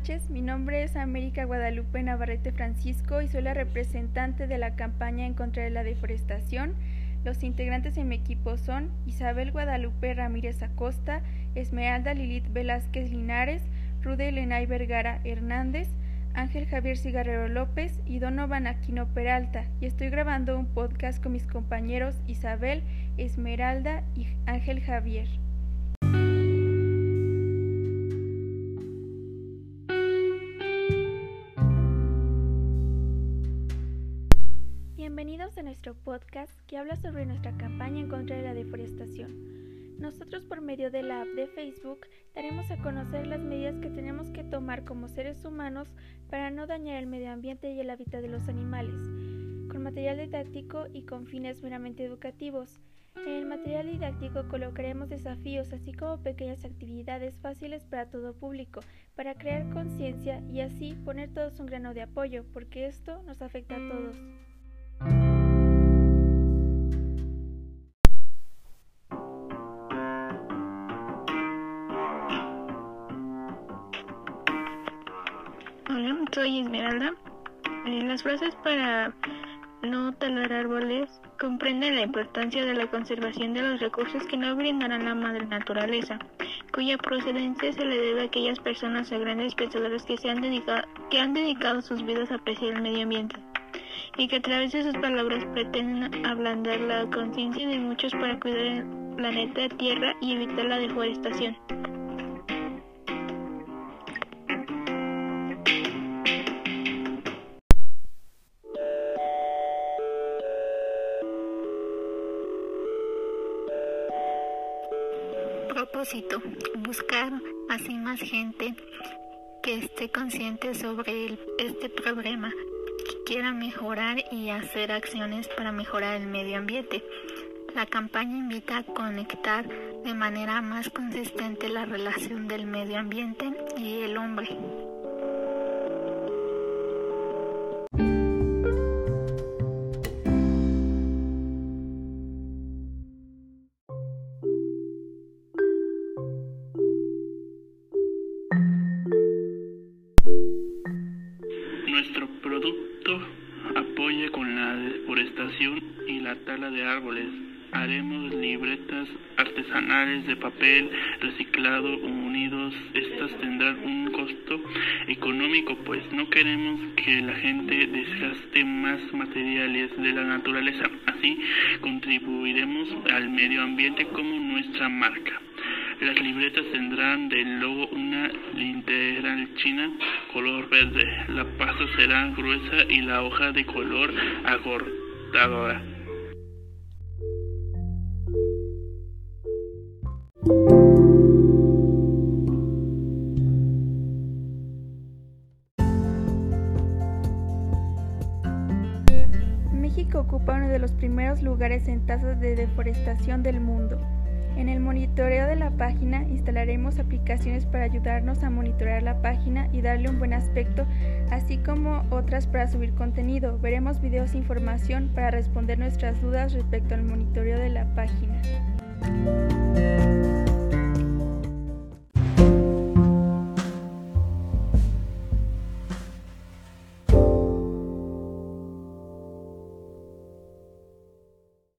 noches, mi nombre es América Guadalupe Navarrete Francisco y soy la representante de la campaña en contra de la deforestación. Los integrantes de mi equipo son Isabel Guadalupe Ramírez Acosta, Esmeralda Lilith Velázquez Linares, Rude Elenay Vergara Hernández, Ángel Javier Cigarrero López y Donovan Aquino Peralta, y estoy grabando un podcast con mis compañeros Isabel, Esmeralda y Ángel Javier. Podcast que habla sobre nuestra campaña en contra de la deforestación. Nosotros por medio de la app de Facebook daremos a conocer las medidas que tenemos que tomar como seres humanos para no dañar el medio ambiente y el hábitat de los animales, con material didáctico y con fines meramente educativos. En el material didáctico colocaremos desafíos así como pequeñas actividades fáciles para todo público, para crear conciencia y así poner todos un grano de apoyo, porque esto nos afecta a todos. Hola, soy Esmeralda. Eh, las frases para no talar árboles comprenden la importancia de la conservación de los recursos que no brindarán la madre naturaleza, cuya procedencia se le debe a aquellas personas o grandes pensadores que, se han, dedicado, que han dedicado sus vidas a apreciar el medio ambiente y que a través de sus palabras pretenden ablandar la conciencia de muchos para cuidar el planeta Tierra y evitar la deforestación. Propósito, buscar así más gente que esté consciente sobre este problema, que quiera mejorar y hacer acciones para mejorar el medio ambiente. La campaña invita a conectar de manera más consistente la relación del medio ambiente y el hombre. Nuestro producto apoya con la deforestación y la tala de árboles. Haremos libretas artesanales de papel reciclado unidos. Estas tendrán un costo económico, pues no queremos que la gente desgaste más materiales de la naturaleza. Así contribuiremos al medio ambiente como nuestra marca. Las libretas tendrán del logo una literal china color verde. La pasta será gruesa y la hoja de color acortadora. México ocupa uno de los primeros lugares en tasas de deforestación del mundo. En el monitoreo de la página instalaremos aplicaciones para ayudarnos a monitorear la página y darle un buen aspecto, así como otras para subir contenido. Veremos videos e información para responder nuestras dudas respecto al monitoreo de la página.